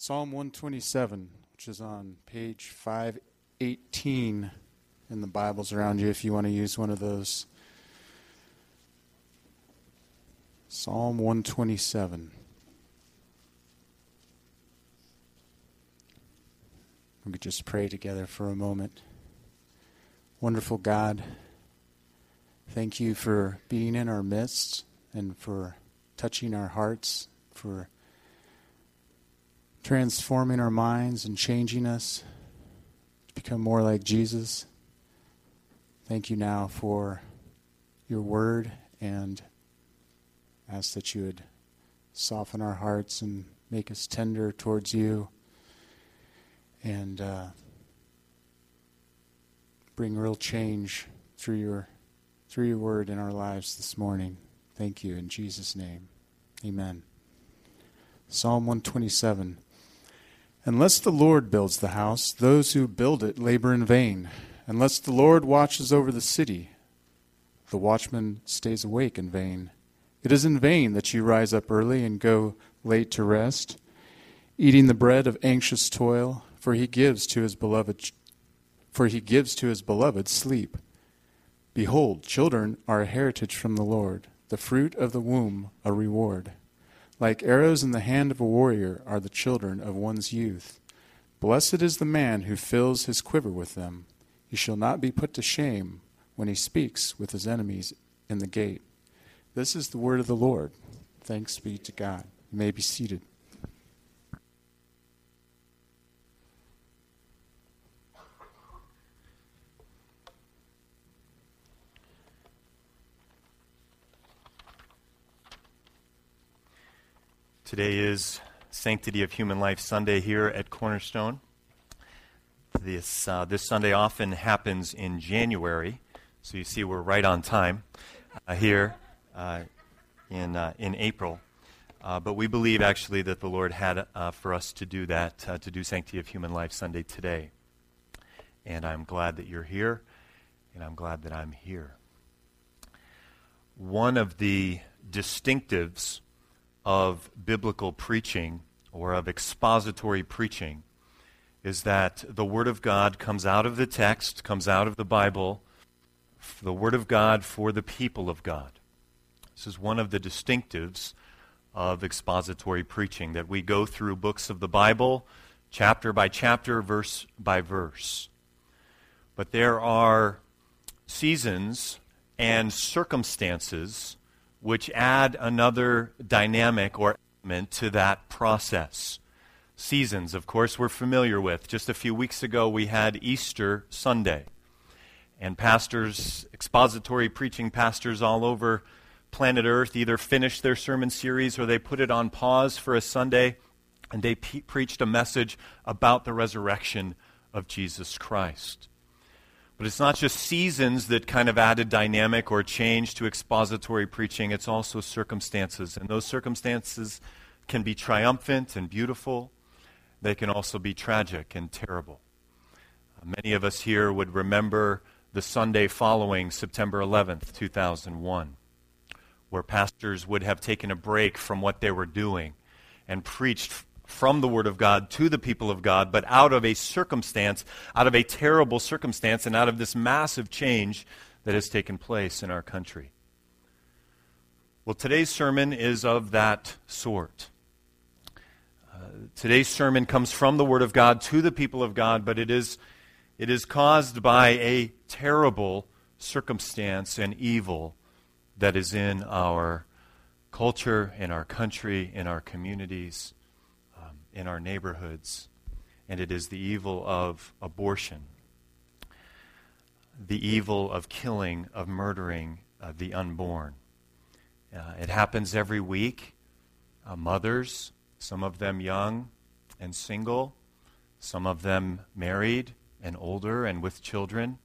Psalm 127, which is on page 518 in the Bibles around you if you want to use one of those. Psalm 127. We could just pray together for a moment. Wonderful God, thank you for being in our midst and for touching our hearts, for transforming our minds and changing us to become more like Jesus. Thank you now for your word and ask that you would soften our hearts and make us tender towards you and uh, bring real change through your through your word in our lives this morning. Thank you in Jesus' name. Amen. Psalm 127. Unless the Lord builds the house, those who build it labor in vain. Unless the Lord watches over the city, the watchman stays awake in vain. It is in vain that you rise up early and go late to rest, eating the bread of anxious toil, for he gives to his beloved for he gives to his beloved sleep. Behold, children are a heritage from the Lord, the fruit of the womb a reward. Like arrows in the hand of a warrior are the children of one's youth. Blessed is the man who fills his quiver with them. He shall not be put to shame when he speaks with his enemies in the gate. This is the word of the Lord. Thanks be to God. You may be seated. Today is Sanctity of Human Life Sunday here at Cornerstone. This, uh, this Sunday often happens in January, so you see we're right on time uh, here uh, in, uh, in April. Uh, but we believe actually that the Lord had uh, for us to do that, to do Sanctity of Human Life Sunday today. And I'm glad that you're here, and I'm glad that I'm here. One of the distinctives of biblical preaching or of expository preaching is that the Word of God comes out of the text, comes out of the Bible, the Word of God for the people of God. This is one of the distinctives of expository preaching, that we go through books of the Bible, chapter by chapter, verse by verse. But there are seasons and circumstances which add another dynamic or element to that process. Seasons, of course, we're familiar with. Just a few weeks ago, we had Easter Sunday. And pastors, expository preaching pastors all over planet Earth either finished their sermon series or they put it on pause for a Sunday and they pe- preached a message about the resurrection of Jesus Christ. But it's not just seasons that kind of added dynamic or change to expository preaching, it's also circumstances. And those circumstances can be triumphant and beautiful, they can also be tragic and terrible. Uh, many of us here would remember the Sunday following September 11th, 2001, where pastors would have taken a break from what they were doing and preached from the Word of God to the people of God, but out of a circumstance, out of a terrible circumstance, and out of this massive change that has taken place in our country. Well, today's sermon is of that sort. Uh, today's sermon comes from the Word of God to the people of God, but it is, it is caused by a terrible circumstance and evil that is in our culture, in our country, in our communities in our neighborhoods, and it is the evil of abortion, the evil of killing, of murdering uh, the unborn. Uh, it happens every week. Uh, mothers, some of them young and single, some of them married and older and with children,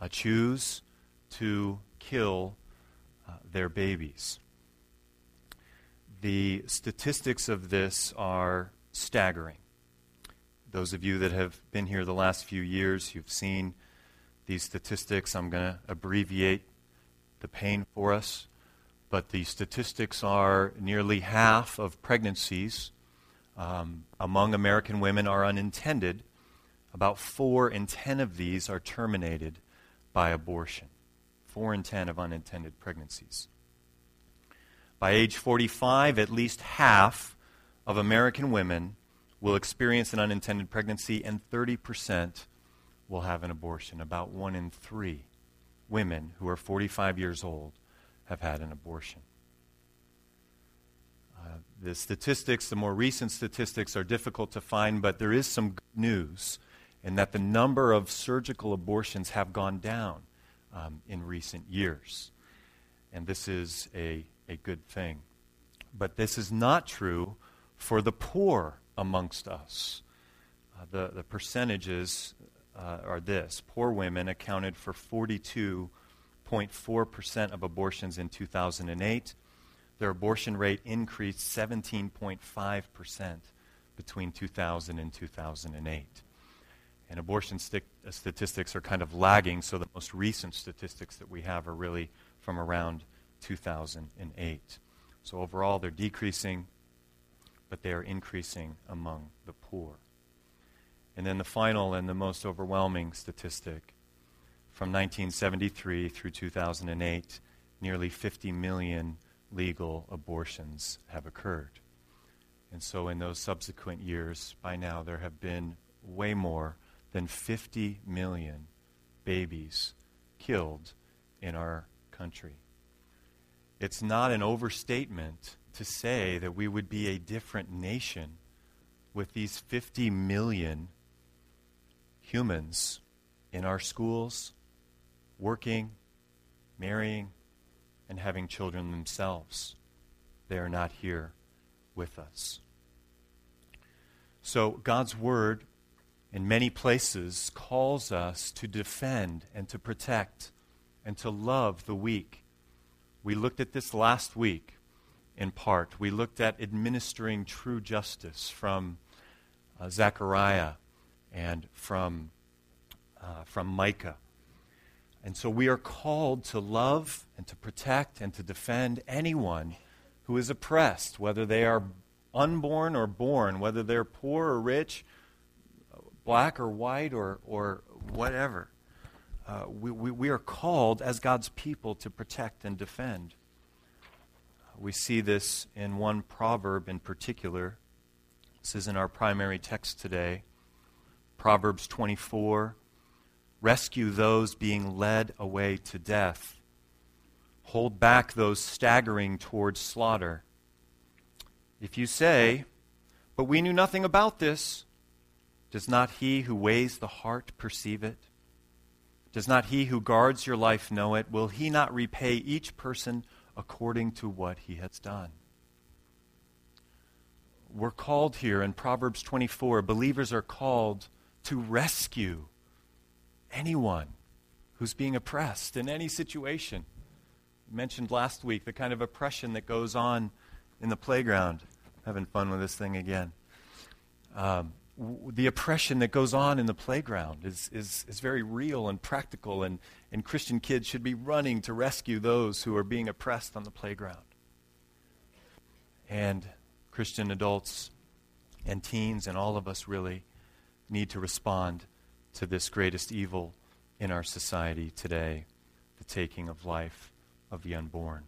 uh, choose to kill uh, their babies. The statistics of this are staggering. Those of you that have been here the last few years, you've seen these statistics. I'm going to abbreviate the pain for us, but the statistics are nearly half of pregnancies um, among American women are unintended, about 4 in 10 of these are terminated by abortion. 4 in 10 of unintended pregnancies. By age 45, at least half of American women will experience an unintended pregnancy, and 30% will have an abortion. About one in three women who are 45 years old have had an abortion. Uh, the statistics, the more recent statistics, are difficult to find, but there is some good news in that the number of surgical abortions have gone down um, in recent years. And this is a, a good thing. But this is not true for the poor amongst us. Uh, the, the percentages uh, are this poor women accounted for 42.4% of abortions in 2008. Their abortion rate increased 17.5% between 2000 and 2008. And abortion st- uh, statistics are kind of lagging, so the most recent statistics that we have are really from around 2008. So overall, they're decreasing, but they are increasing among the poor. And then the final and the most overwhelming statistic from 1973 through 2008, nearly 50 million legal abortions have occurred. And so in those subsequent years, by now, there have been way more than 50 million babies killed in our country. It's not an overstatement to say that we would be a different nation with these 50 million humans in our schools, working, marrying, and having children themselves. They are not here with us. So, God's Word, in many places, calls us to defend and to protect and to love the weak. We looked at this last week in part. We looked at administering true justice from uh, Zechariah and from, uh, from Micah. And so we are called to love and to protect and to defend anyone who is oppressed, whether they are unborn or born, whether they're poor or rich, black or white or, or whatever. Uh, we, we, we are called as God's people to protect and defend. We see this in one proverb in particular. This is in our primary text today. Proverbs 24 Rescue those being led away to death, hold back those staggering towards slaughter. If you say, But we knew nothing about this, does not he who weighs the heart perceive it? Does not he who guards your life know it? Will he not repay each person according to what he has done? We're called here in Proverbs 24, believers are called to rescue anyone who's being oppressed in any situation. I mentioned last week the kind of oppression that goes on in the playground. Having fun with this thing again. Um, w- the oppression that goes on in the playground is, is, is very real and practical, and, and Christian kids should be running to rescue those who are being oppressed on the playground. And Christian adults and teens and all of us really need to respond to this greatest evil in our society today the taking of life of the unborn.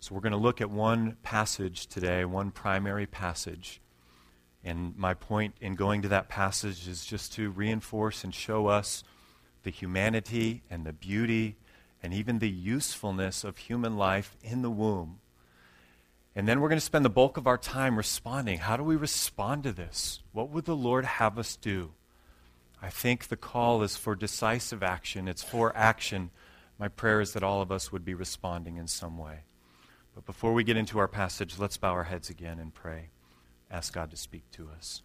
So, we're going to look at one passage today, one primary passage. And my point in going to that passage is just to reinforce and show us the humanity and the beauty and even the usefulness of human life in the womb. And then we're going to spend the bulk of our time responding. How do we respond to this? What would the Lord have us do? I think the call is for decisive action, it's for action. My prayer is that all of us would be responding in some way. But before we get into our passage, let's bow our heads again and pray. Ask God to speak to us.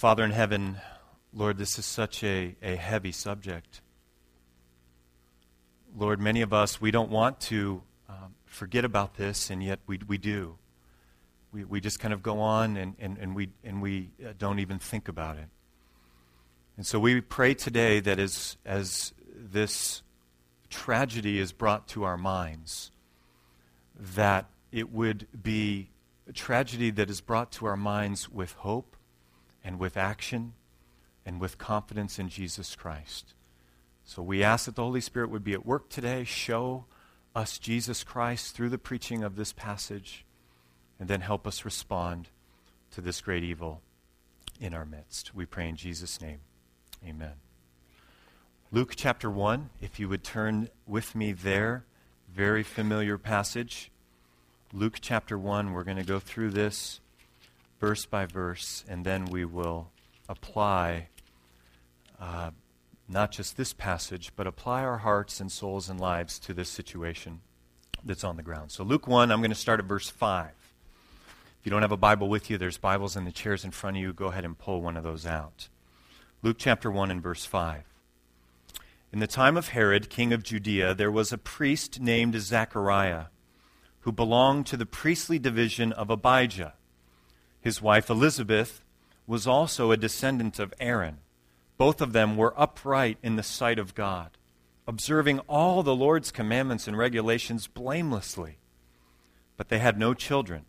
Father in heaven, Lord, this is such a, a heavy subject. Lord, many of us, we don't want to um, forget about this, and yet we, we do. We, we just kind of go on and, and, and we, and we uh, don't even think about it. And so we pray today that as, as this tragedy is brought to our minds, that it would be a tragedy that is brought to our minds with hope and with action and with confidence in Jesus Christ. So we ask that the Holy Spirit would be at work today, show us Jesus Christ through the preaching of this passage, and then help us respond to this great evil in our midst. We pray in Jesus' name. Amen. Luke chapter 1, if you would turn with me there, very familiar passage. Luke chapter 1, we're going to go through this verse by verse, and then we will apply uh, not just this passage, but apply our hearts and souls and lives to this situation that's on the ground. So, Luke 1, I'm going to start at verse 5. If you don't have a Bible with you, there's Bibles in the chairs in front of you. Go ahead and pull one of those out. Luke chapter 1 and verse 5. In the time of Herod, king of Judea, there was a priest named Zechariah who belonged to the priestly division of Abijah. His wife Elizabeth was also a descendant of Aaron. Both of them were upright in the sight of God, observing all the Lord's commandments and regulations blamelessly. But they had no children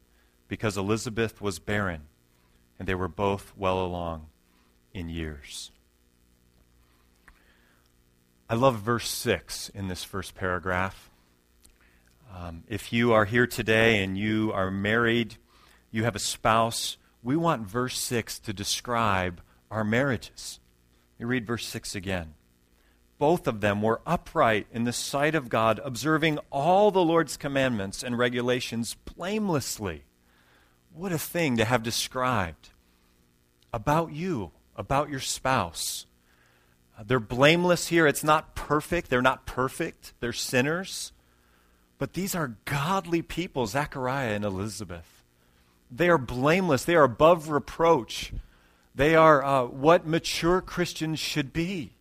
because Elizabeth was barren, and they were both well along in years. I love verse 6 in this first paragraph. Um, if you are here today and you are married, you have a spouse, we want verse 6 to describe our marriages. Me read verse 6 again. Both of them were upright in the sight of God, observing all the Lord's commandments and regulations blamelessly. What a thing to have described about you, about your spouse. Uh, they're blameless here. It's not perfect. They're not perfect. They're sinners. But these are godly people, Zechariah and Elizabeth. They are blameless. They are above reproach. They are uh, what mature Christians should be.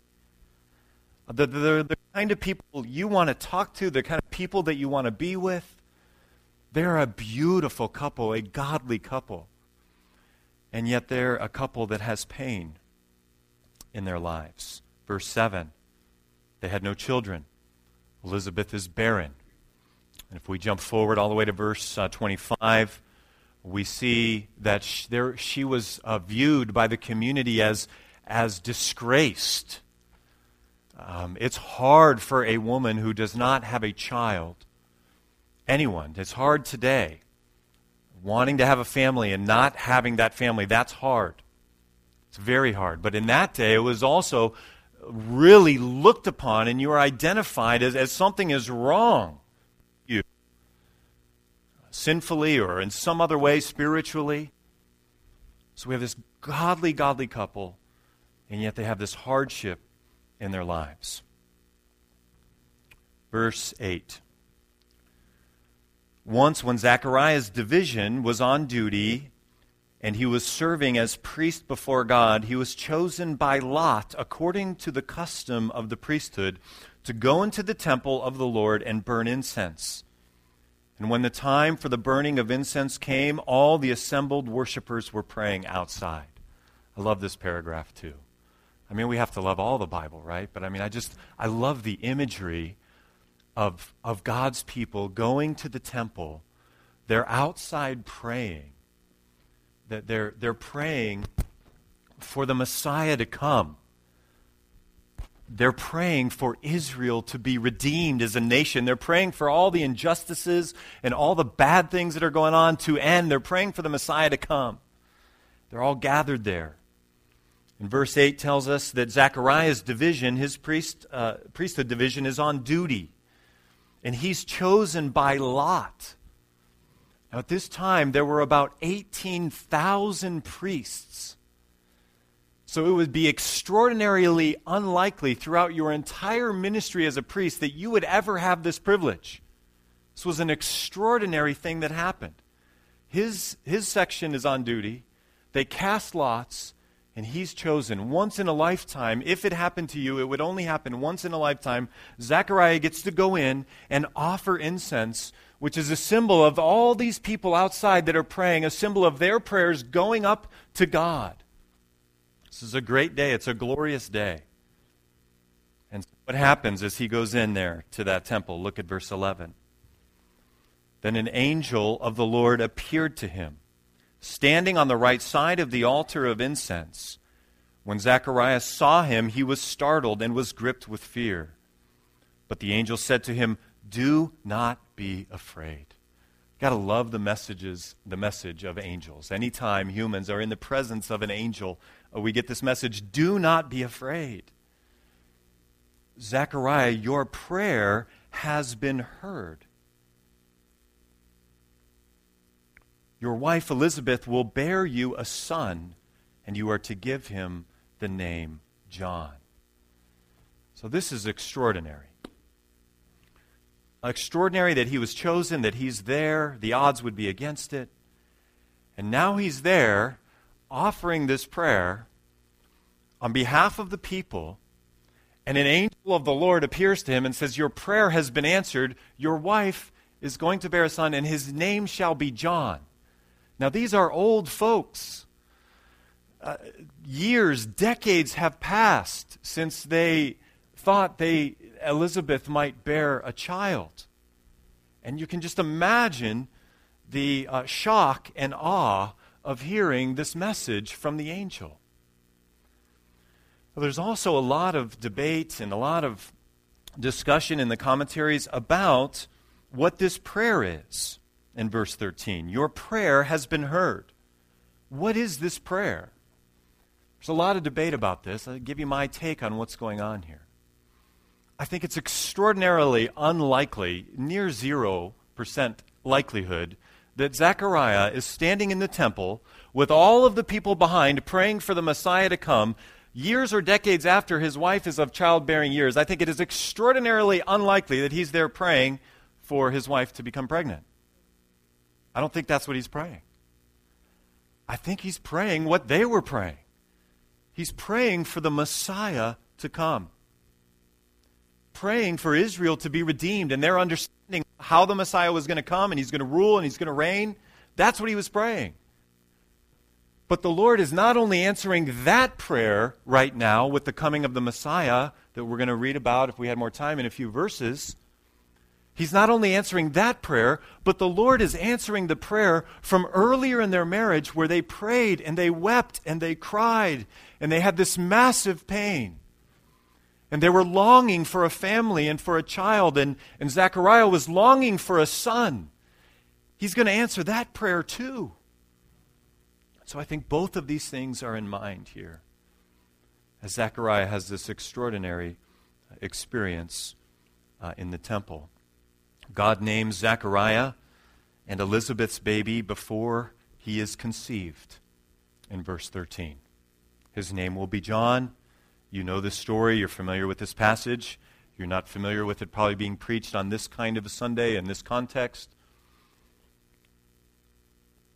They're, they're the kind of people you want to talk to, the kind of people that you want to be with. They're a beautiful couple, a godly couple. And yet they're a couple that has pain in their lives. Verse 7 they had no children. Elizabeth is barren. And if we jump forward all the way to verse uh, 25, we see that she, there, she was uh, viewed by the community as, as disgraced. Um, it's hard for a woman who does not have a child, anyone, it's hard today. Wanting to have a family and not having that family, that's hard. It's very hard. But in that day, it was also really looked upon and you are identified as, as something is wrong sinfully or in some other way spiritually. So we have this godly godly couple and yet they have this hardship in their lives. Verse 8 once when Zechariah's division was on duty and he was serving as priest before God, he was chosen by lot, according to the custom of the priesthood, to go into the temple of the Lord and burn incense. And when the time for the burning of incense came, all the assembled worshippers were praying outside. I love this paragraph too. I mean, we have to love all the Bible, right? But I mean, I just, I love the imagery of, of God's people going to the temple. They're outside praying that they're, they're praying for the Messiah to come. They're praying for Israel to be redeemed as a nation. They're praying for all the injustices and all the bad things that are going on to end. They're praying for the Messiah to come. They're all gathered there. And verse 8 tells us that Zechariah's division, his priest, uh, priesthood division, is on duty. And he's chosen by lot. Now, at this time, there were about 18,000 priests. So it would be extraordinarily unlikely throughout your entire ministry as a priest that you would ever have this privilege. This was an extraordinary thing that happened. His, his section is on duty. They cast lots, and he's chosen once in a lifetime. If it happened to you, it would only happen once in a lifetime. Zechariah gets to go in and offer incense which is a symbol of all these people outside that are praying, a symbol of their prayers going up to God. This is a great day. It's a glorious day. And what happens as he goes in there to that temple? Look at verse 11. Then an angel of the Lord appeared to him, standing on the right side of the altar of incense. When Zacharias saw him, he was startled and was gripped with fear. But the angel said to him, Do not be afraid. Got to love the messages, the message of angels. Anytime humans are in the presence of an angel, Oh, we get this message, do not be afraid. Zechariah, your prayer has been heard. Your wife Elizabeth will bear you a son, and you are to give him the name John. So this is extraordinary. Extraordinary that he was chosen, that he's there. The odds would be against it. And now he's there offering this prayer on behalf of the people. And an angel of the Lord appears to him and says, Your prayer has been answered. Your wife is going to bear a son, and his name shall be John. Now, these are old folks. Uh, years, decades have passed since they thought they Elizabeth might bear a child. And you can just imagine the uh, shock and awe of hearing this message from the angel. Well, there's also a lot of debate and a lot of discussion in the commentaries about what this prayer is in verse 13. Your prayer has been heard. What is this prayer? There's a lot of debate about this. I'll give you my take on what's going on here. I think it's extraordinarily unlikely, near 0% likelihood, that Zechariah is standing in the temple with all of the people behind praying for the Messiah to come years or decades after his wife is of childbearing years. I think it is extraordinarily unlikely that he's there praying for his wife to become pregnant. I don't think that's what he's praying. I think he's praying what they were praying. He's praying for the Messiah to come. Praying for Israel to be redeemed and their understanding how the Messiah was going to come and he's going to rule and he's going to reign. That's what he was praying. But the Lord is not only answering that prayer right now with the coming of the Messiah that we're going to read about if we had more time in a few verses. He's not only answering that prayer, but the Lord is answering the prayer from earlier in their marriage where they prayed and they wept and they cried and they had this massive pain. And they were longing for a family and for a child, and, and Zechariah was longing for a son. He's going to answer that prayer too. So I think both of these things are in mind here as Zechariah has this extraordinary experience uh, in the temple. God names Zechariah and Elizabeth's baby before he is conceived in verse 13. His name will be John. You know this story. You're familiar with this passage. You're not familiar with it probably being preached on this kind of a Sunday in this context.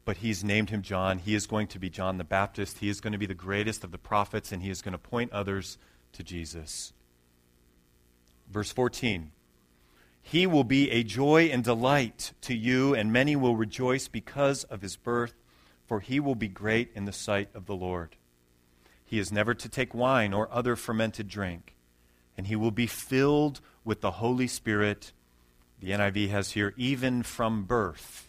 But he's named him John. He is going to be John the Baptist. He is going to be the greatest of the prophets, and he is going to point others to Jesus. Verse 14 he will be a joy and delight to you, and many will rejoice because of his birth, for he will be great in the sight of the Lord. He is never to take wine or other fermented drink, and he will be filled with the Holy Spirit. The NIV has here, even from birth.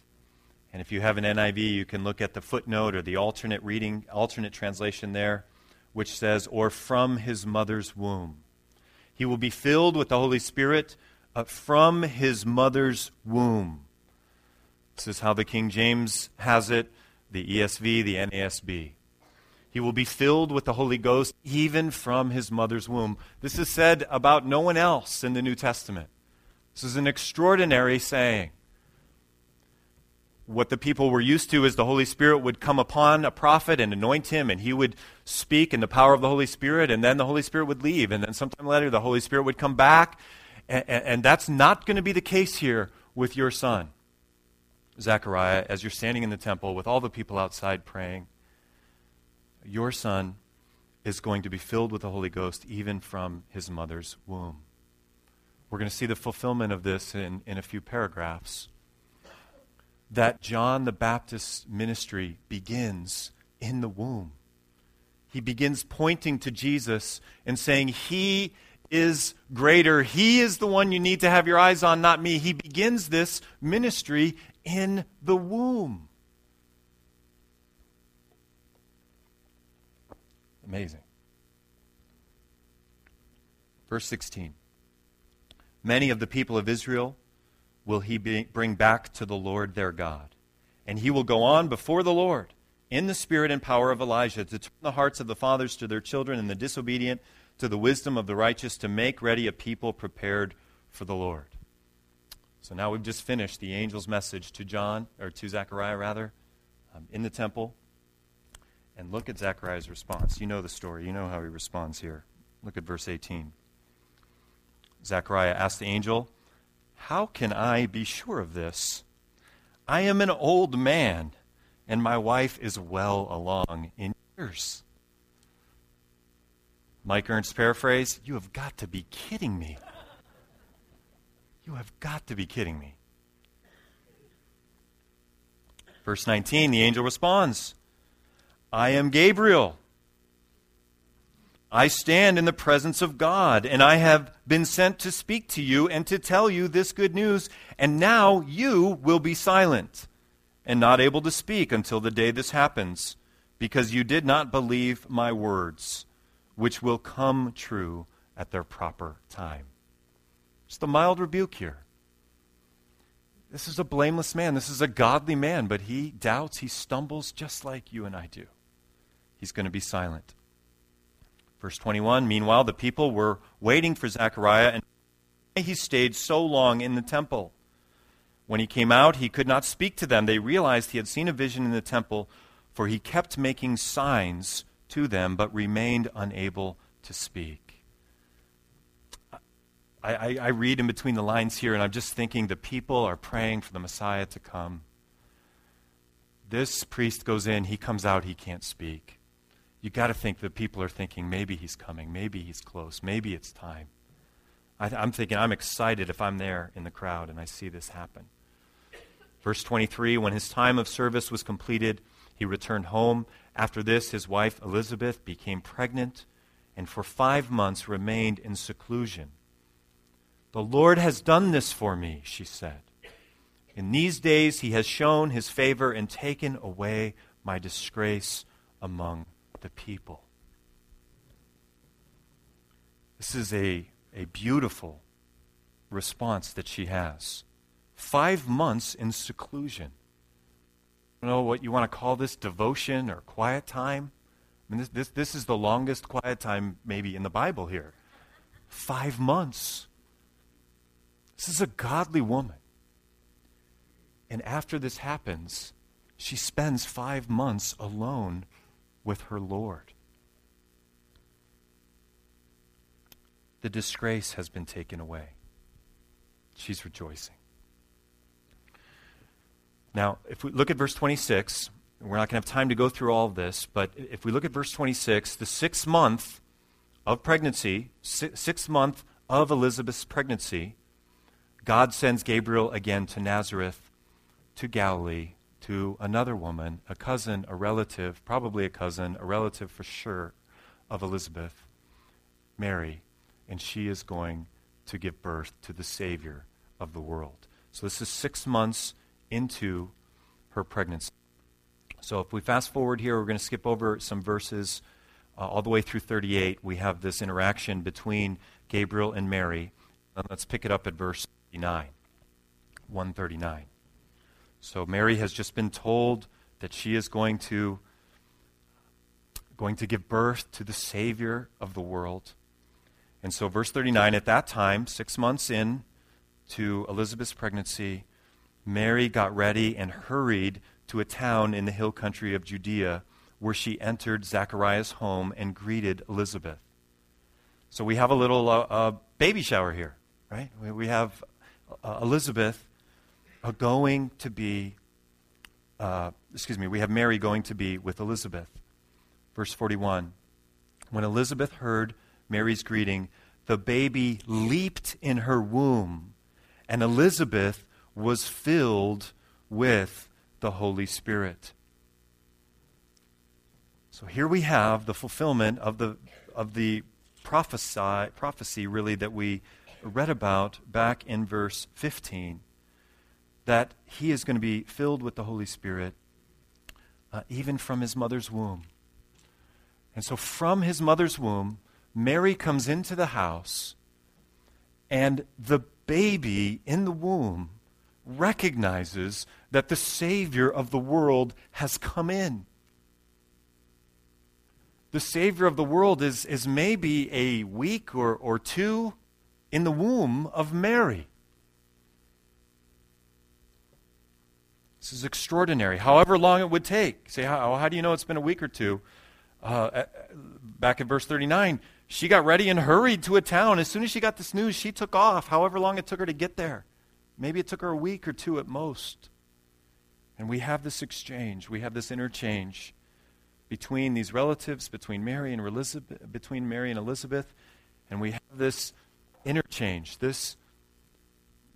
And if you have an NIV, you can look at the footnote or the alternate reading, alternate translation there, which says, or from his mother's womb. He will be filled with the Holy Spirit uh, from his mother's womb. This is how the King James has it, the ESV, the NASB. He will be filled with the Holy Ghost even from his mother's womb. This is said about no one else in the New Testament. This is an extraordinary saying. What the people were used to is the Holy Spirit would come upon a prophet and anoint him, and he would speak in the power of the Holy Spirit, and then the Holy Spirit would leave. And then sometime later, the Holy Spirit would come back and, and that's not going to be the case here with your son, Zechariah, as you're standing in the temple with all the people outside praying. Your son is going to be filled with the Holy Ghost even from his mother's womb. We're going to see the fulfillment of this in, in a few paragraphs. That John the Baptist's ministry begins in the womb. He begins pointing to Jesus and saying, He is greater. He is the one you need to have your eyes on, not me. He begins this ministry in the womb. Amazing. Verse 16 Many of the people of Israel will he be, bring back to the Lord their God, and he will go on before the Lord in the spirit and power of Elijah to turn the hearts of the fathers to their children and the disobedient to the wisdom of the righteous to make ready a people prepared for the Lord. So now we've just finished the angel's message to John, or to Zechariah rather, um, in the temple. And look at Zechariah's response. You know the story. You know how he responds here. Look at verse 18. Zechariah asked the angel, How can I be sure of this? I am an old man, and my wife is well along in years. Mike Ernst paraphrase, You have got to be kidding me. You have got to be kidding me. Verse 19, the angel responds I am Gabriel. I stand in the presence of God, and I have been sent to speak to you and to tell you this good news. And now you will be silent and not able to speak until the day this happens, because you did not believe my words, which will come true at their proper time. It's the mild rebuke here. This is a blameless man. This is a godly man, but he doubts, he stumbles just like you and I do. He's going to be silent. Verse 21 Meanwhile, the people were waiting for Zechariah, and he stayed so long in the temple. When he came out, he could not speak to them. They realized he had seen a vision in the temple, for he kept making signs to them, but remained unable to speak. I, I, read in between the lines here, and I'm just thinking the people are praying for the Messiah to come. This priest goes in, he comes out, he can't speak you got to think that people are thinking maybe he's coming, maybe he's close, maybe it's time. I, am thinking I'm excited if I'm there in the crowd and I see this happen. Verse 23 When his time of service was completed, he returned home. After this, his wife Elizabeth became pregnant and for five months remained in seclusion. The Lord has done this for me, she said. In these days, he has shown his favor and taken away my disgrace among the people. This is a, a beautiful response that she has. Five months in seclusion. I don't know what you want to call this devotion or quiet time. I mean, this, this, this is the longest quiet time maybe in the Bible here. Five months. This is a godly woman. And after this happens, she spends five months alone with her Lord. The disgrace has been taken away. She's rejoicing. Now, if we look at verse 26, we're not going to have time to go through all of this, but if we look at verse 26, the sixth month of pregnancy, sixth month of Elizabeth's pregnancy, God sends Gabriel again to Nazareth, to Galilee, to another woman, a cousin, a relative, probably a cousin, a relative for sure of Elizabeth, Mary, and she is going to give birth to the Savior of the world. So this is six months into her pregnancy. So if we fast forward here, we're going to skip over some verses uh, all the way through 38. We have this interaction between Gabriel and Mary. Let's pick it up at verse 39. 139. So Mary has just been told that she is going to going to give birth to the savior of the world. And so verse 39 at that time, 6 months in to Elizabeth's pregnancy, Mary got ready and hurried to a town in the hill country of Judea where she entered Zechariah's home and greeted Elizabeth. So we have a little uh, uh, baby shower here, right? We have uh, Elizabeth going to be, uh, excuse me, we have Mary going to be with Elizabeth. Verse 41 When Elizabeth heard Mary's greeting, the baby leaped in her womb, and Elizabeth was filled with the Holy Spirit. So here we have the fulfillment of the, of the prophesy, prophecy, really, that we read about back in verse 15 that he is going to be filled with the Holy Spirit uh, even from his mother's womb. And so, from his mother's womb, Mary comes into the house, and the baby in the womb recognizes that the Savior of the world has come in. The Savior of the world is, is maybe a week or, or two in the womb of Mary. This is extraordinary. However long it would take. Say, how, how do you know it's been a week or two? Uh, back in verse 39, she got ready and hurried to a town. As soon as she got this news, she took off, however long it took her to get there. Maybe it took her a week or two at most. And we have this exchange, we have this interchange between these relatives, between Mary and Elizabeth, between Mary and Elizabeth, and we have this interchange, this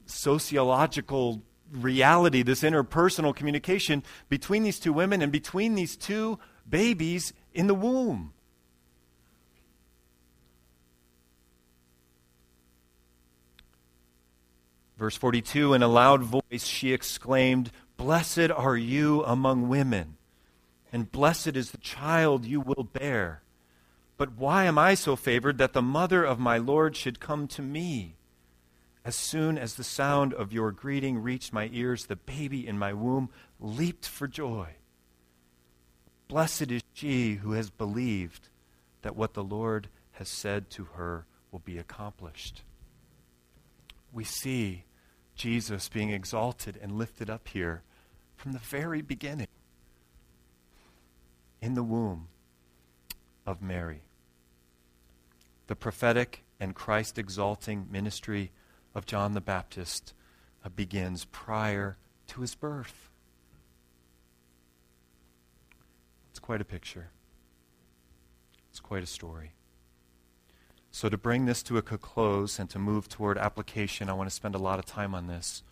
sociological reality, this interpersonal communication between these two women and between these two babies in the womb. Verse 42 In a loud voice she exclaimed, Blessed are you among women, and blessed is the child you will bear. But why am I so favored that the mother of my Lord should come to me? As soon as the sound of your greeting reached my ears, the baby in my womb leaped for joy. Blessed is she who has believed that what the Lord has said to her will be accomplished. We see Jesus being exalted and lifted up here from the very beginning in the womb of Mary. The prophetic and Christ exalting ministry of John the Baptist uh, begins prior to his birth. It's quite a picture. It's quite a story. So, to bring this to a close and to move toward application, I want to spend a lot of time on this.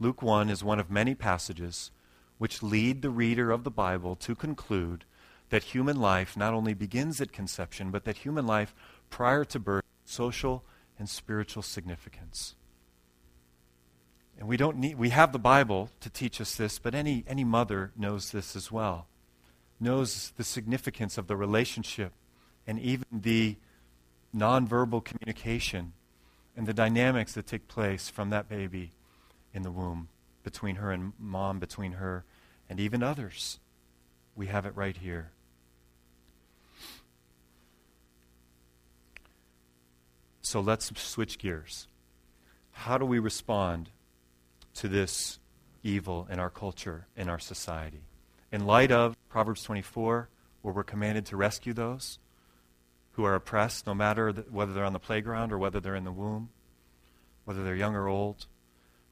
Luke 1 is one of many passages which lead the reader of the Bible to conclude that human life not only begins at conception, but that human life prior to birth social and spiritual significance. And we don't need we have the Bible to teach us this, but any any mother knows this as well. Knows the significance of the relationship and even the nonverbal communication and the dynamics that take place from that baby in the womb between her and mom, between her and even others. We have it right here. So let's switch gears. How do we respond to this evil in our culture, in our society? In light of Proverbs 24, where we're commanded to rescue those who are oppressed, no matter the, whether they're on the playground or whether they're in the womb, whether they're young or old.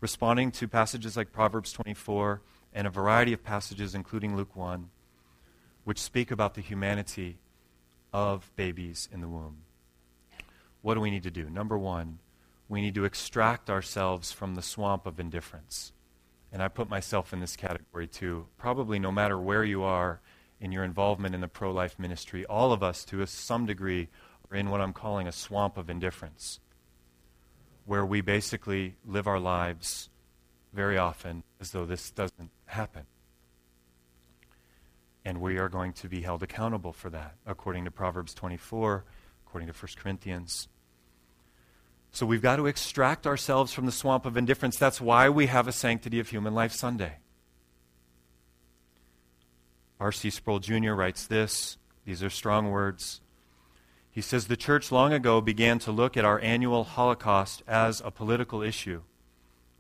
Responding to passages like Proverbs 24 and a variety of passages, including Luke 1, which speak about the humanity of babies in the womb. What do we need to do? Number one, we need to extract ourselves from the swamp of indifference. And I put myself in this category too. Probably no matter where you are in your involvement in the pro life ministry, all of us, to some degree, are in what I'm calling a swamp of indifference, where we basically live our lives very often as though this doesn't happen. And we are going to be held accountable for that, according to Proverbs 24, according to 1 Corinthians. So we've got to extract ourselves from the swamp of indifference. That's why we have a Sanctity of Human Life Sunday. R.C. Sproul Jr. writes this. These are strong words. He says The church long ago began to look at our annual Holocaust as a political issue,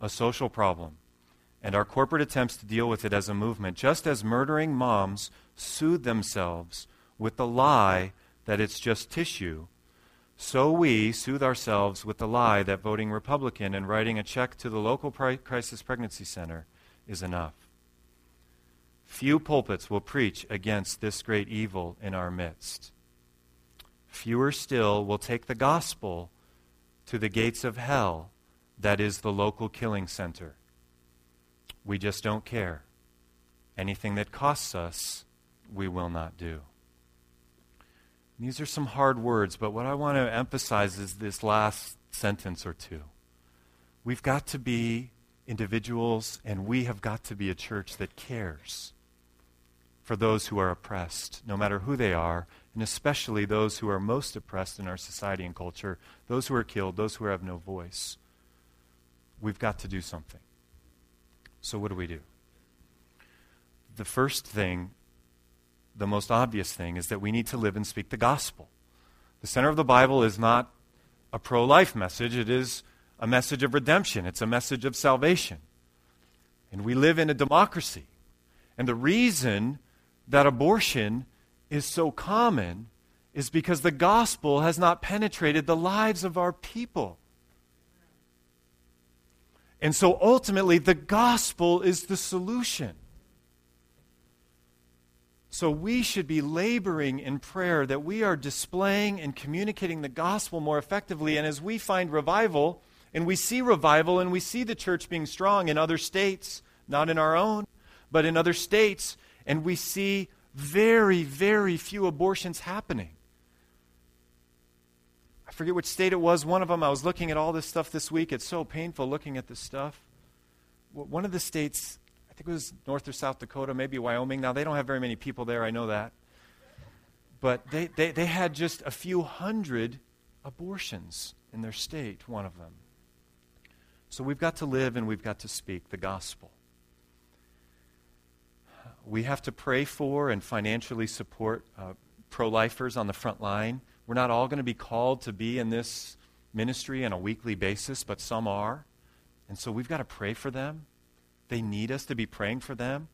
a social problem, and our corporate attempts to deal with it as a movement, just as murdering moms soothe themselves with the lie that it's just tissue. So we soothe ourselves with the lie that voting Republican and writing a check to the local crisis pregnancy center is enough. Few pulpits will preach against this great evil in our midst. Fewer still will take the gospel to the gates of hell, that is the local killing center. We just don't care. Anything that costs us, we will not do. These are some hard words, but what I want to emphasize is this last sentence or two. We've got to be individuals, and we have got to be a church that cares for those who are oppressed, no matter who they are, and especially those who are most oppressed in our society and culture, those who are killed, those who have no voice. We've got to do something. So, what do we do? The first thing, the most obvious thing, is that we need to live and speak the gospel. The center of the Bible is not a pro life message, it is a message of redemption, it's a message of salvation. And we live in a democracy. And the reason that abortion is so common is because the gospel has not penetrated the lives of our people. And so ultimately, the gospel is the solution. So we should be laboring in prayer that we are displaying and communicating the gospel more effectively. And as we find revival, and we see revival, and we see the church being strong in other states, not in our own, but in other states, and we see very, very few abortions happening. I forget which state it was. One of them, I was looking at all this stuff this week. It's so painful looking at this stuff. One of the states, think it was North or South Dakota, maybe Wyoming. Now, they don't have very many people there, I know that. But they, they, they had just a few hundred abortions in their state, one of them. So we've got to live and we've got to speak the gospel we have to pray for and financially support uh, pro lifers on the front line. We're not all going to be called to be in this ministry on a weekly basis, but some are. And so we've got to pray for them. They need us to be praying for them.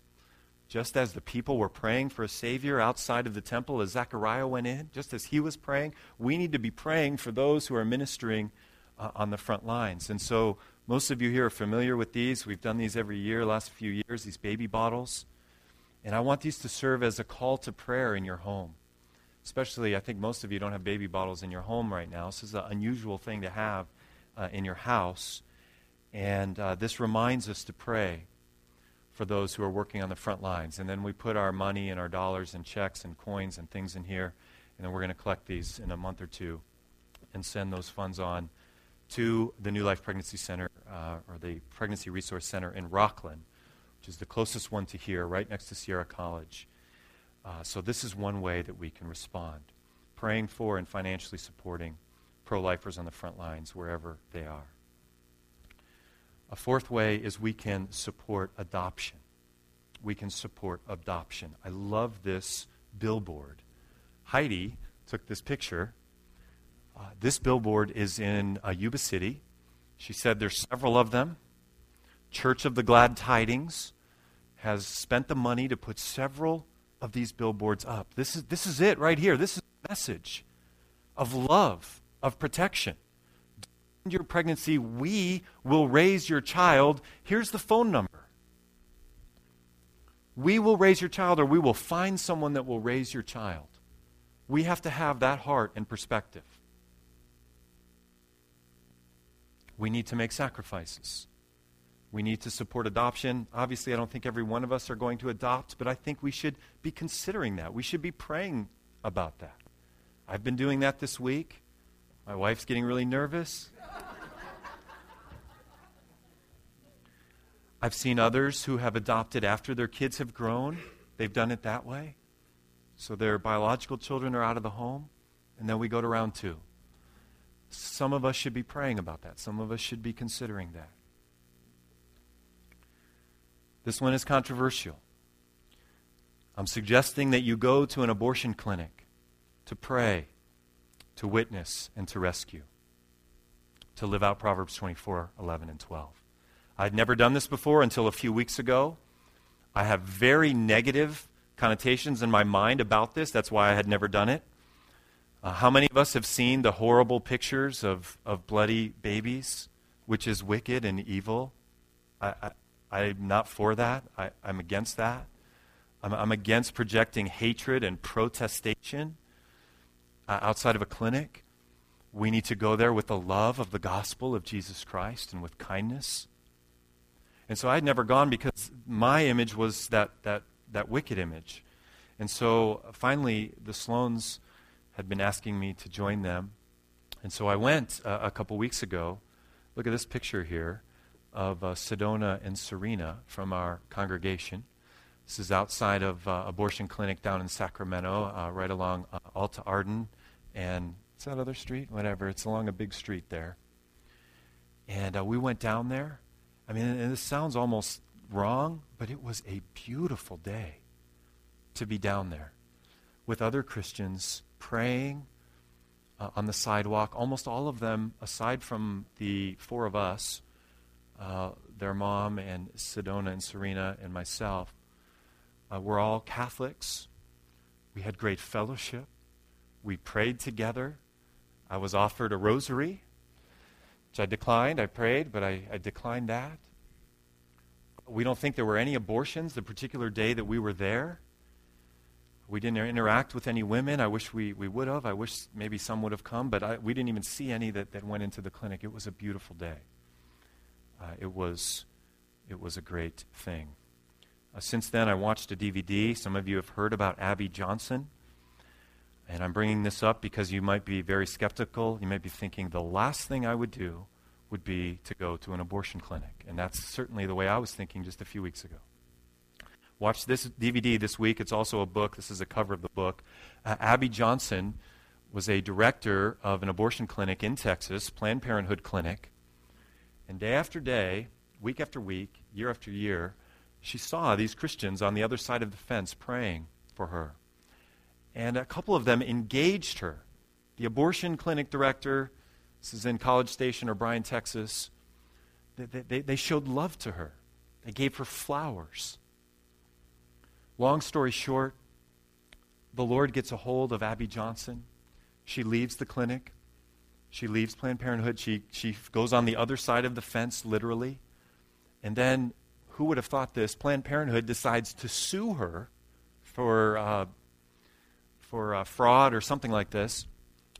Just as the people were praying for a Savior outside of the temple as Zechariah went in, just as he was praying, we need to be praying for those who are ministering uh, on the front lines. And so most of you here are familiar with these. We've done these every year, last few years, these baby bottles. And I want these to serve as a call to prayer in your home. Especially, I think most of you don't have baby bottles in your home right now. This is an unusual thing to have uh, in your house. And uh, this reminds us to pray for those who are working on the front lines. And then we put our money and our dollars and checks and coins and things in here. And then we're going to collect these in a month or two and send those funds on to the New Life Pregnancy Center uh, or the Pregnancy Resource Center in Rocklin, which is the closest one to here, right next to Sierra College. Uh, so, this is one way that we can respond praying for and financially supporting pro lifers on the front lines wherever they are. A fourth way is we can support adoption. We can support adoption. I love this billboard. Heidi took this picture. Uh, this billboard is in uh, Yuba City. She said there's several of them. Church of the Glad Tidings has spent the money to put several of these billboards up. This is, this is it right here. This is a message of love, of protection. Your pregnancy, we will raise your child. Here's the phone number. We will raise your child, or we will find someone that will raise your child. We have to have that heart and perspective. We need to make sacrifices. We need to support adoption. Obviously, I don't think every one of us are going to adopt, but I think we should be considering that. We should be praying about that. I've been doing that this week. My wife's getting really nervous. I've seen others who have adopted after their kids have grown. They've done it that way. So their biological children are out of the home, and then we go to round two. Some of us should be praying about that. Some of us should be considering that. This one is controversial. I'm suggesting that you go to an abortion clinic to pray, to witness, and to rescue, to live out Proverbs 24 11 and 12. I'd never done this before until a few weeks ago. I have very negative connotations in my mind about this. That's why I had never done it. Uh, how many of us have seen the horrible pictures of, of bloody babies, which is wicked and evil? I, I, I'm not for that. I, am against that. I'm, I'm, against projecting hatred and protestation uh, outside of a clinic. We need to go there with the love of the gospel of Jesus Christ and with kindness. And so I had never gone because my image was that, that, that wicked image. And so finally, the Sloans had been asking me to join them. And so I went uh, a couple weeks ago. Look at this picture here of uh, Sedona and Serena from our congregation. This is outside of uh, abortion clinic down in Sacramento, uh, right along uh, Alta Arden and it's that other street? Whatever. It's along a big street there. And uh, we went down there. I mean, and this sounds almost wrong, but it was a beautiful day to be down there with other Christians praying uh, on the sidewalk. Almost all of them, aside from the four of us, uh, their mom and Sedona and Serena and myself, uh, we're all Catholics. We had great fellowship. We prayed together. I was offered a rosary, which I declined. I prayed, but I, I declined that. We don't think there were any abortions the particular day that we were there. We didn't interact with any women. I wish we, we would have. I wish maybe some would have come, but I, we didn't even see any that, that went into the clinic. It was a beautiful day. Uh, it, was, it was a great thing. Uh, since then, I watched a DVD. Some of you have heard about Abby Johnson. And I'm bringing this up because you might be very skeptical. You might be thinking the last thing I would do would be to go to an abortion clinic. And that's certainly the way I was thinking just a few weeks ago. Watch this DVD this week. It's also a book. This is a cover of the book. Uh, Abby Johnson was a director of an abortion clinic in Texas, Planned Parenthood Clinic. And day after day, week after week, year after year, she saw these Christians on the other side of the fence praying for her. And a couple of them engaged her. The abortion clinic director, this is in College Station or Bryan, Texas, they, they, they showed love to her. They gave her flowers. Long story short, the Lord gets a hold of Abby Johnson. She leaves the clinic. She leaves Planned Parenthood. She, she goes on the other side of the fence, literally. And then, who would have thought this? Planned Parenthood decides to sue her for uh, for uh, fraud or something like this.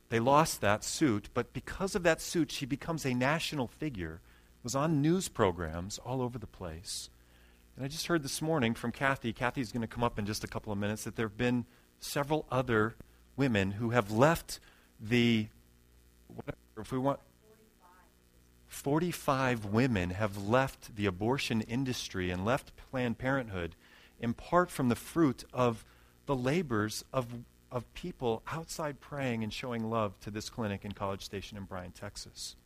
They lost that suit, but because of that suit, she becomes a national figure, was on news programs all over the place. And I just heard this morning from Kathy, Kathy's going to come up in just a couple of minutes, that there have been several other women who have left the, whatever, if we want, 45 women have left the abortion industry and left Planned Parenthood in part from the fruit of the labors of of people outside praying and showing love to this clinic in College Station in Bryan, Texas.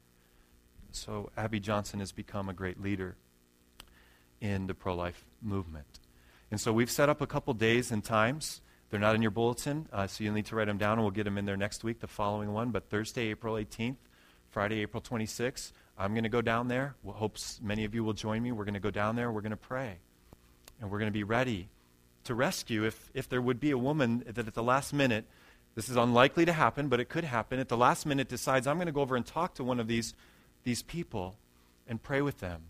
So Abby Johnson has become a great leader in the pro life movement. And so we've set up a couple days and times. They're not in your bulletin, uh, so you'll need to write them down, and we'll get them in there next week, the following one. But Thursday, April 18th, Friday, April 26th, I'm going to go down there. We'll hopes many of you will join me. We're going to go down there. We're going to pray. And we're going to be ready to rescue if, if there would be a woman that at the last minute, this is unlikely to happen, but it could happen, at the last minute decides, I'm going to go over and talk to one of these, these people and pray with them.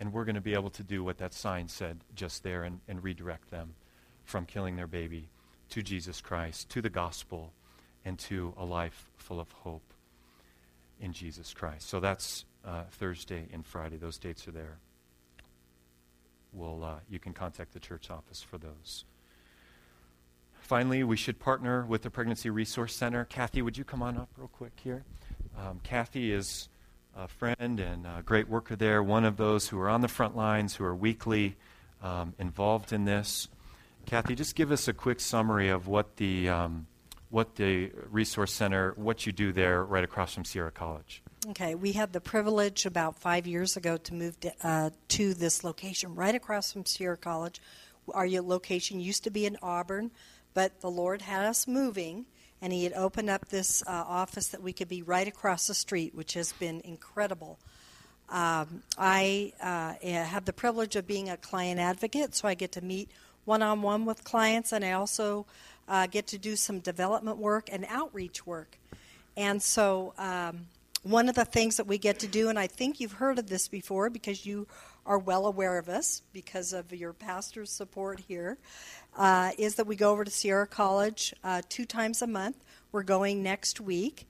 And we're going to be able to do what that sign said just there and, and redirect them from killing their baby to Jesus Christ, to the gospel, and to a life full of hope in Jesus Christ. So that's uh, Thursday and Friday. Those dates are there we'll, uh, you can contact the church office for those. Finally, we should partner with the Pregnancy Resource Center. Kathy, would you come on up real quick here? Um, Kathy is a friend and a great worker there, one of those who are on the front lines, who are weekly um, involved in this. Kathy, just give us a quick summary of what the, um, what the Resource Center, what you do there right across from Sierra College. Okay, we had the privilege about five years ago to move to, uh, to this location right across from Sierra College. Our location used to be in Auburn, but the Lord had us moving, and He had opened up this uh, office that we could be right across the street, which has been incredible. Um, I uh, have the privilege of being a client advocate, so I get to meet one on one with clients, and I also uh, get to do some development work and outreach work. And so, um, one of the things that we get to do, and I think you've heard of this before because you are well aware of us because of your pastor's support here, uh, is that we go over to Sierra College uh, two times a month. We're going next week.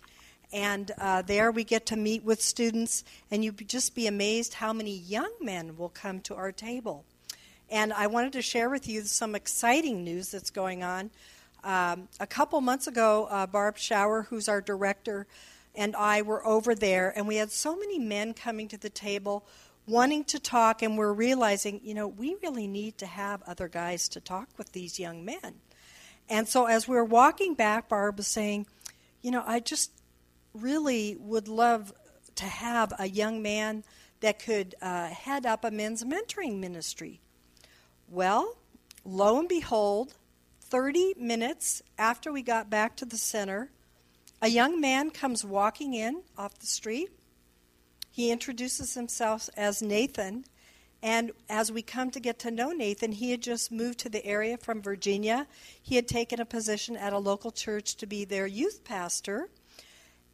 And uh, there we get to meet with students, and you'd just be amazed how many young men will come to our table. And I wanted to share with you some exciting news that's going on. Um, a couple months ago, uh, Barb Shower, who's our director, and I were over there, and we had so many men coming to the table wanting to talk, and we're realizing, you know, we really need to have other guys to talk with these young men. And so as we were walking back, Barb was saying, you know, I just really would love to have a young man that could uh, head up a men's mentoring ministry. Well, lo and behold, 30 minutes after we got back to the center, a young man comes walking in off the street. He introduces himself as Nathan. And as we come to get to know Nathan, he had just moved to the area from Virginia. He had taken a position at a local church to be their youth pastor.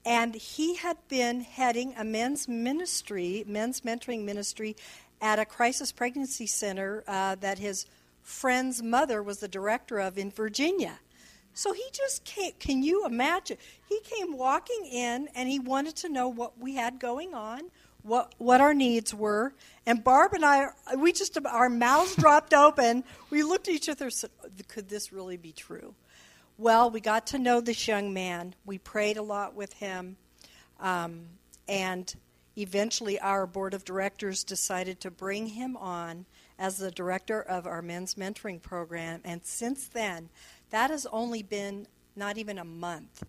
And he had been heading a men's ministry, men's mentoring ministry, at a crisis pregnancy center uh, that his friend's mother was the director of in Virginia. So he just came, can you imagine? He came walking in and he wanted to know what we had going on, what what our needs were. And Barb and I, we just our mouths dropped open. We looked at each other. Said, "Could this really be true?" Well, we got to know this young man. We prayed a lot with him, um, and eventually, our board of directors decided to bring him on as the director of our men's mentoring program. And since then, that has only been not even a month.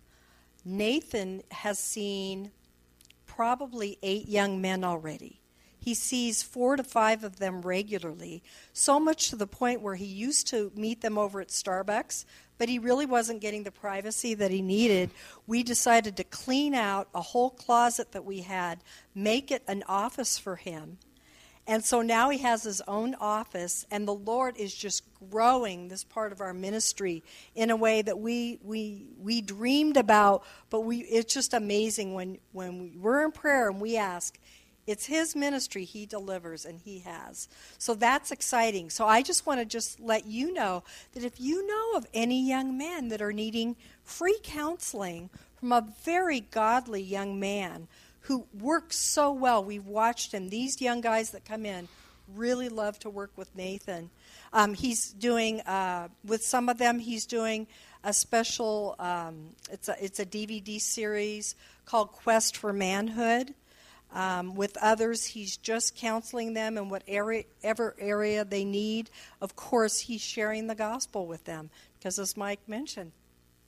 Nathan has seen probably eight young men already. He sees four to five of them regularly, so much to the point where he used to meet them over at Starbucks, but he really wasn't getting the privacy that he needed. We decided to clean out a whole closet that we had, make it an office for him, and so now he has his own office, and the Lord is just growing this part of our ministry in a way that we we we dreamed about. But we it's just amazing when when we're in prayer and we ask. It's his ministry he delivers and he has. So that's exciting. So I just want to just let you know that if you know of any young men that are needing free counseling from a very godly young man who works so well. We've watched him. These young guys that come in really love to work with Nathan. Um, he's doing uh, with some of them. He's doing a special. Um, it's a it's a DVD series called Quest for Manhood. Um, with others, he's just counseling them in whatever area they need. Of course, he's sharing the gospel with them because, as Mike mentioned,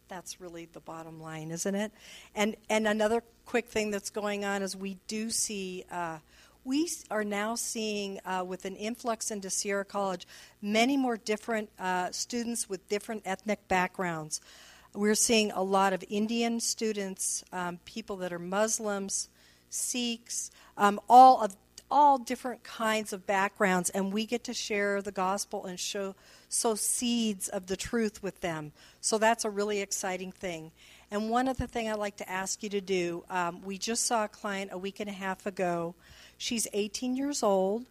that's really the bottom line, isn't it? And and another quick thing that's going on is we do see. Uh, we are now seeing, uh, with an influx into Sierra College, many more different uh, students with different ethnic backgrounds. We're seeing a lot of Indian students, um, people that are Muslims, Sikhs, um, all of all different kinds of backgrounds, and we get to share the gospel and show sow seeds of the truth with them. So that's a really exciting thing. And one other thing I'd like to ask you to do um, we just saw a client a week and a half ago. She's 18 years old.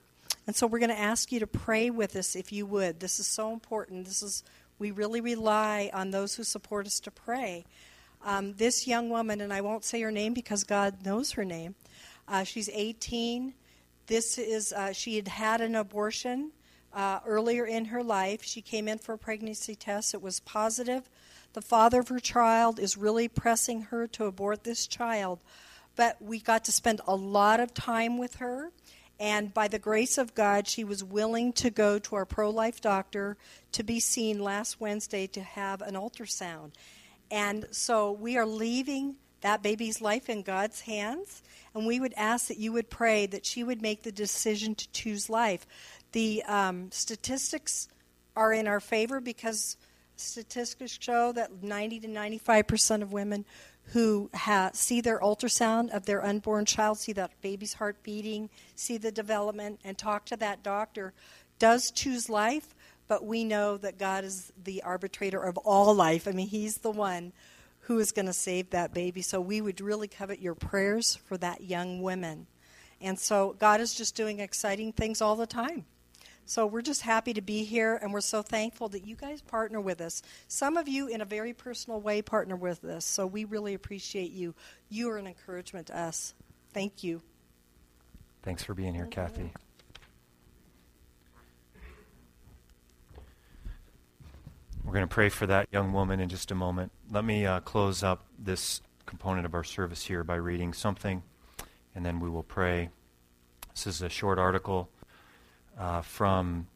And so we're going to ask you to pray with us if you would. This is so important. This is we really rely on those who support us to pray. Um, this young woman, and I won't say her name because God knows her name. Uh, she's 18. This is uh, she had had an abortion uh, earlier in her life. She came in for a pregnancy test. It was positive. The father of her child is really pressing her to abort this child. But we got to spend a lot of time with her. And by the grace of God, she was willing to go to our pro life doctor to be seen last Wednesday to have an ultrasound. And so we are leaving that baby's life in God's hands. And we would ask that you would pray that she would make the decision to choose life. The um, statistics are in our favor because statistics show that 90 to 95 percent of women who ha- see their ultrasound of their unborn child, see that baby's heart beating, see the development, and talk to that doctor, does choose life. But we know that God is the arbitrator of all life. I mean, He's the one who is going to save that baby. So we would really covet your prayers for that young woman. And so God is just doing exciting things all the time. So we're just happy to be here, and we're so thankful that you guys partner with us. Some of you, in a very personal way, partner with us. So we really appreciate you. You are an encouragement to us. Thank you. Thanks for being here, Kathy. We're going to pray for that young woman in just a moment. Let me uh, close up this component of our service here by reading something, and then we will pray. This is a short article uh, from,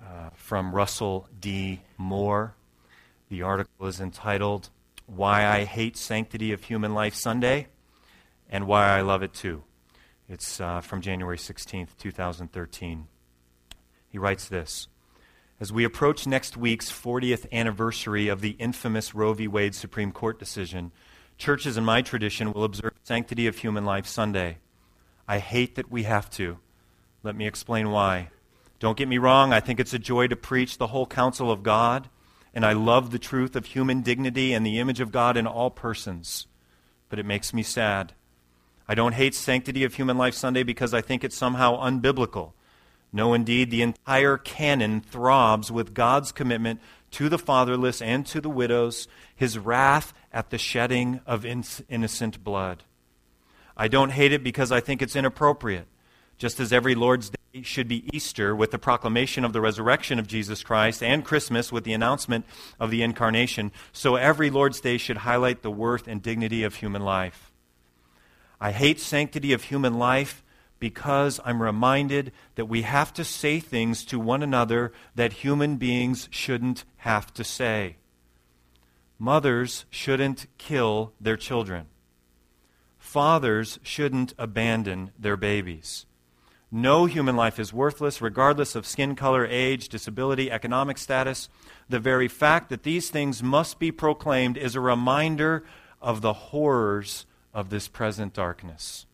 uh, from Russell D. Moore. The article is entitled, Why I Hate Sanctity of Human Life Sunday and Why I Love It Too. It's uh, from January 16th, 2013. He writes this As we approach next week's 40th anniversary of the infamous Roe v. Wade Supreme Court decision, churches in my tradition will observe Sanctity of Human Life Sunday. I hate that we have to. Let me explain why. Don't get me wrong, I think it's a joy to preach the whole counsel of God, and I love the truth of human dignity and the image of God in all persons. But it makes me sad. I don't hate Sanctity of Human Life Sunday because I think it's somehow unbiblical. No, indeed, the entire canon throbs with God's commitment to the fatherless and to the widows, his wrath at the shedding of innocent blood. I don't hate it because I think it's inappropriate. Just as every Lord's Day should be Easter with the proclamation of the resurrection of Jesus Christ and Christmas with the announcement of the incarnation, so every Lord's Day should highlight the worth and dignity of human life. I hate sanctity of human life because I'm reminded that we have to say things to one another that human beings shouldn't have to say. Mothers shouldn't kill their children. Fathers shouldn't abandon their babies. No human life is worthless, regardless of skin color, age, disability, economic status. The very fact that these things must be proclaimed is a reminder of the horrors of this present darkness.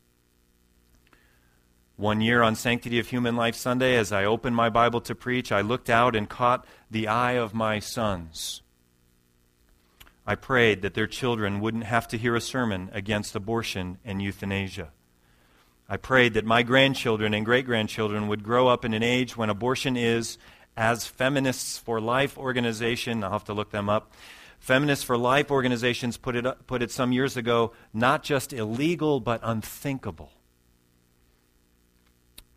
One year on Sanctity of Human Life Sunday, as I opened my Bible to preach, I looked out and caught the eye of my sons. I prayed that their children wouldn't have to hear a sermon against abortion and euthanasia. I prayed that my grandchildren and great grandchildren would grow up in an age when abortion is, as Feminists for Life organization, I'll have to look them up, Feminists for Life organizations put it, put it some years ago, not just illegal, but unthinkable.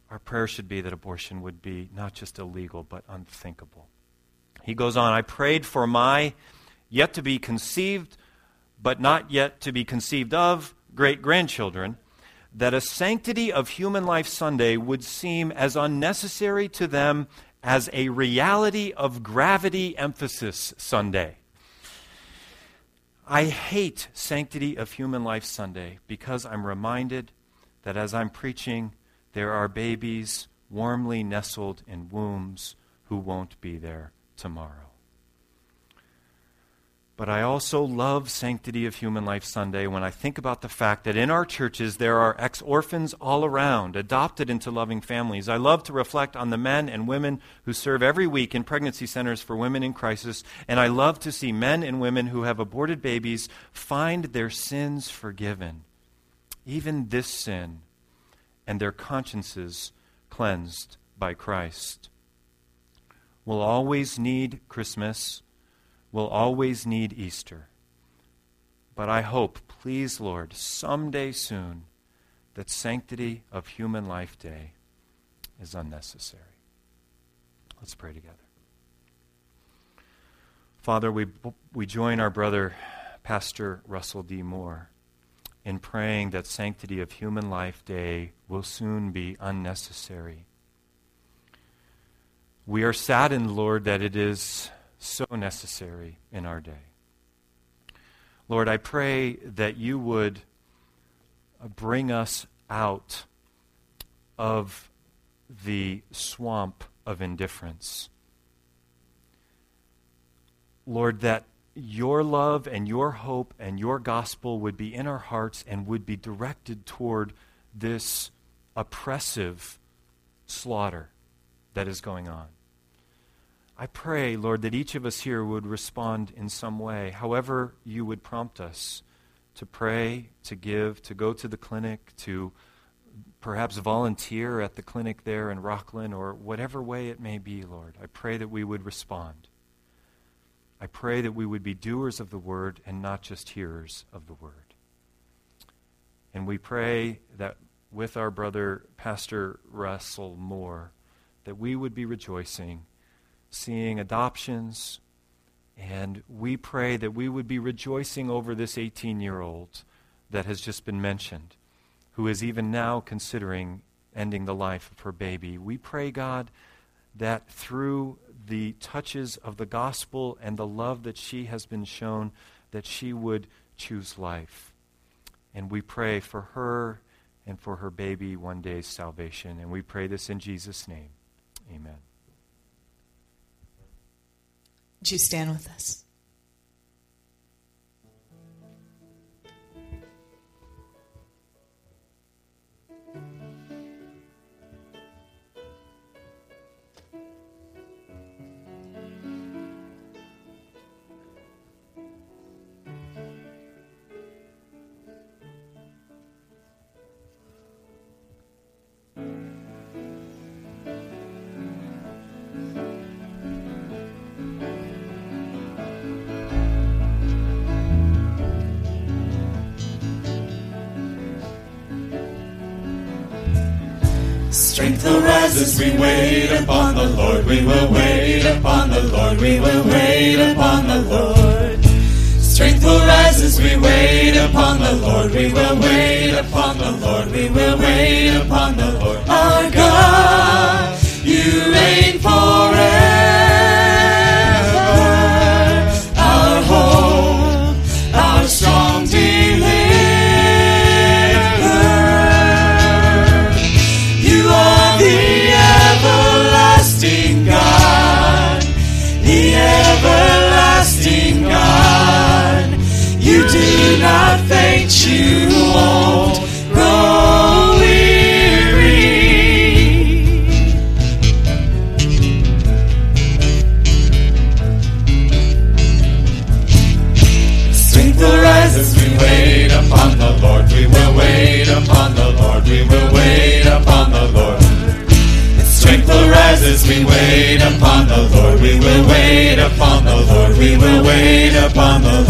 Our prayer should be that abortion would be not just illegal, but unthinkable. He goes on, I prayed for my yet to be conceived, but not yet to be conceived of great grandchildren, that a Sanctity of Human Life Sunday would seem as unnecessary to them as a reality of gravity emphasis Sunday. I hate Sanctity of Human Life Sunday because I'm reminded that as I'm preaching, there are babies warmly nestled in wombs who won't be there tomorrow. But I also love Sanctity of Human Life Sunday when I think about the fact that in our churches there are ex orphans all around, adopted into loving families. I love to reflect on the men and women who serve every week in pregnancy centers for women in crisis, and I love to see men and women who have aborted babies find their sins forgiven, even this sin and their consciences cleansed by Christ. We'll always need Christmas. We'll always need Easter. But I hope, please, Lord, someday soon, that Sanctity of Human Life Day is unnecessary. Let's pray together. Father, we, we join our brother, Pastor Russell D. Moore in praying that Sanctity of Human Life Day will soon be unnecessary. We are saddened, Lord, that it is so necessary in our day. Lord, I pray that you would uh, bring us out of the swamp of indifference. Lord, that your love and your hope and your gospel would be in our hearts and would be directed toward this oppressive slaughter that is going on. I pray, Lord, that each of us here would respond in some way, however you would prompt us to pray, to give, to go to the clinic, to perhaps volunteer at the clinic there in Rocklin, or whatever way it may be, Lord. I pray that we would respond. I pray that we would be doers of the word and not just hearers of the word. And we pray that with our brother, Pastor Russell Moore, that we would be rejoicing, seeing adoptions, And we pray that we would be rejoicing over this 18 year old that has just been mentioned, who is even now considering ending the life of her baby. We pray, God, that through the touches of the gospel and the love that she has been shown, that she would choose life. And we pray for her and for her baby one day's salvation. And we pray this in Jesus' name. Amen. Would you stand with us? Strength will rise as we wait upon the Lord. We will wait upon the Lord. We will wait upon the Lord. Strength will rise as we wait upon the Lord. We will wait upon the Lord. We will wait upon the Lord. Our God, We will wait upon the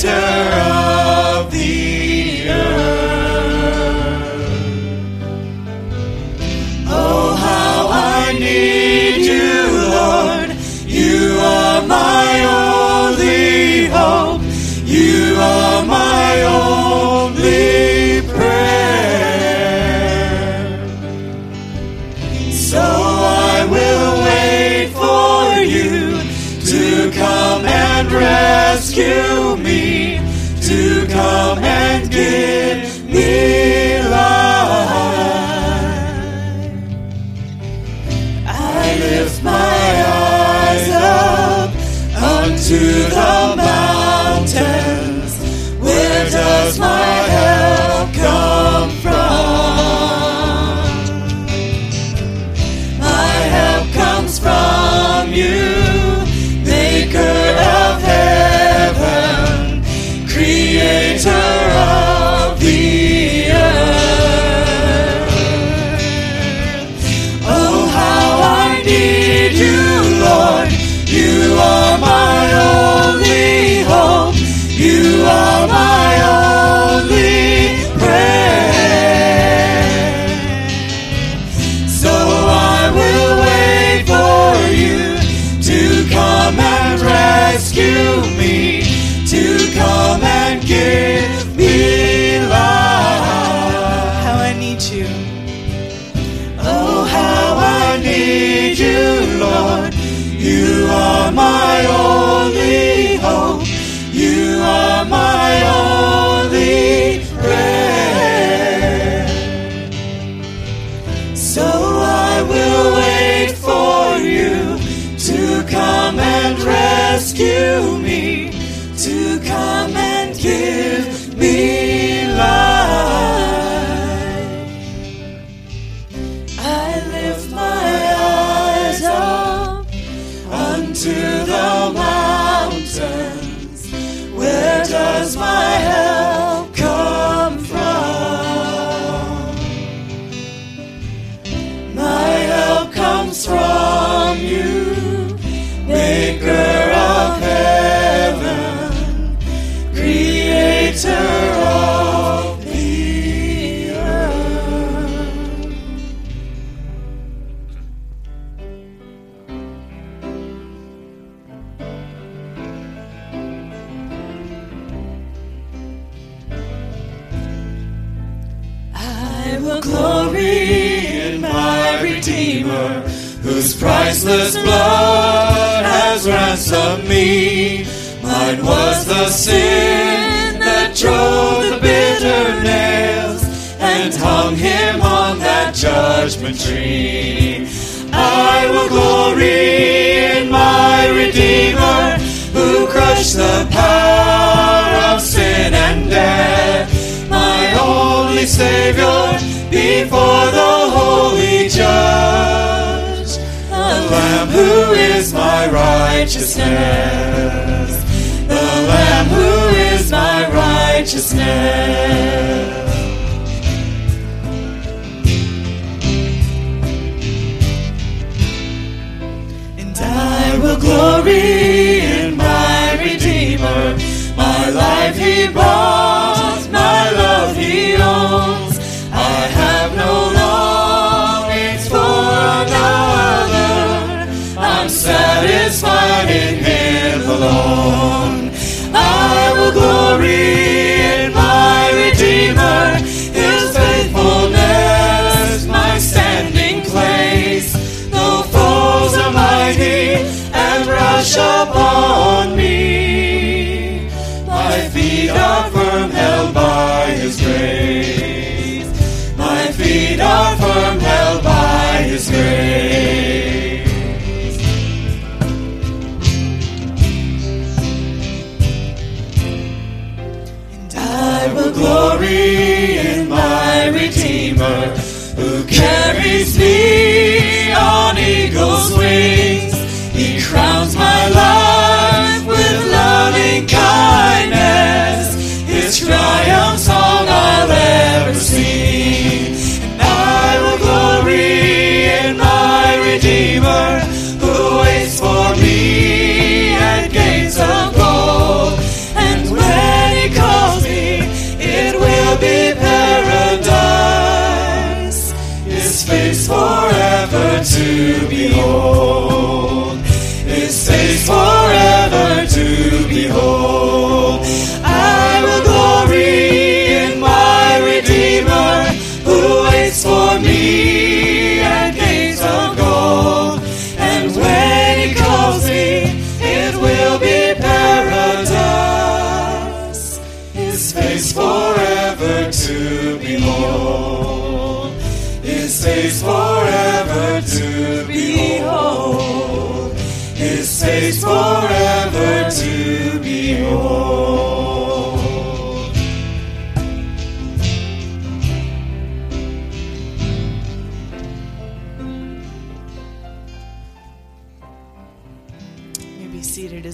creator Mine was the sin that drove the bitter nails and hung him on that judgment tree. I will glory in my Redeemer who crushed the power of sin and death. My only Savior before the Holy Judge, the Lamb who is my righteousness. Lamb who is my righteousness. worship.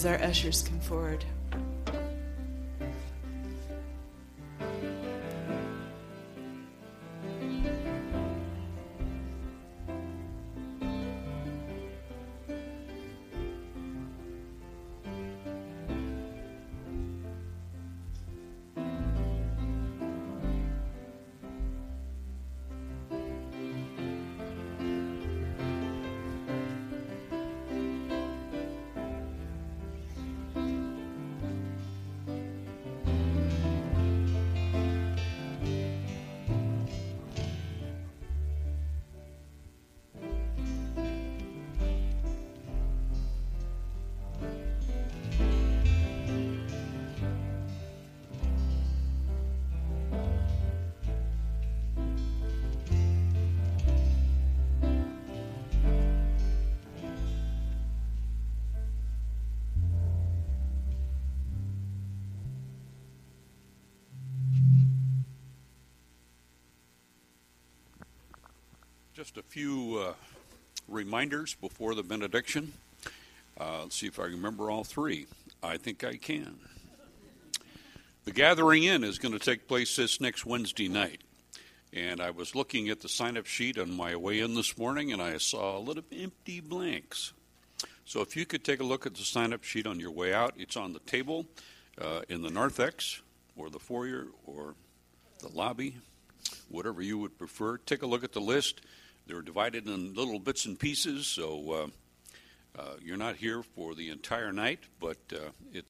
As our ushers come forward. Just a few uh, reminders before the benediction. Uh, let's see if I remember all three. I think I can. The gathering in is going to take place this next Wednesday night. And I was looking at the sign up sheet on my way in this morning and I saw a little empty blanks. So if you could take a look at the sign up sheet on your way out, it's on the table uh, in the narthex or the foyer or the lobby, whatever you would prefer. Take a look at the list. They're divided in little bits and pieces, so uh, uh, you're not here for the entire night, but uh, it,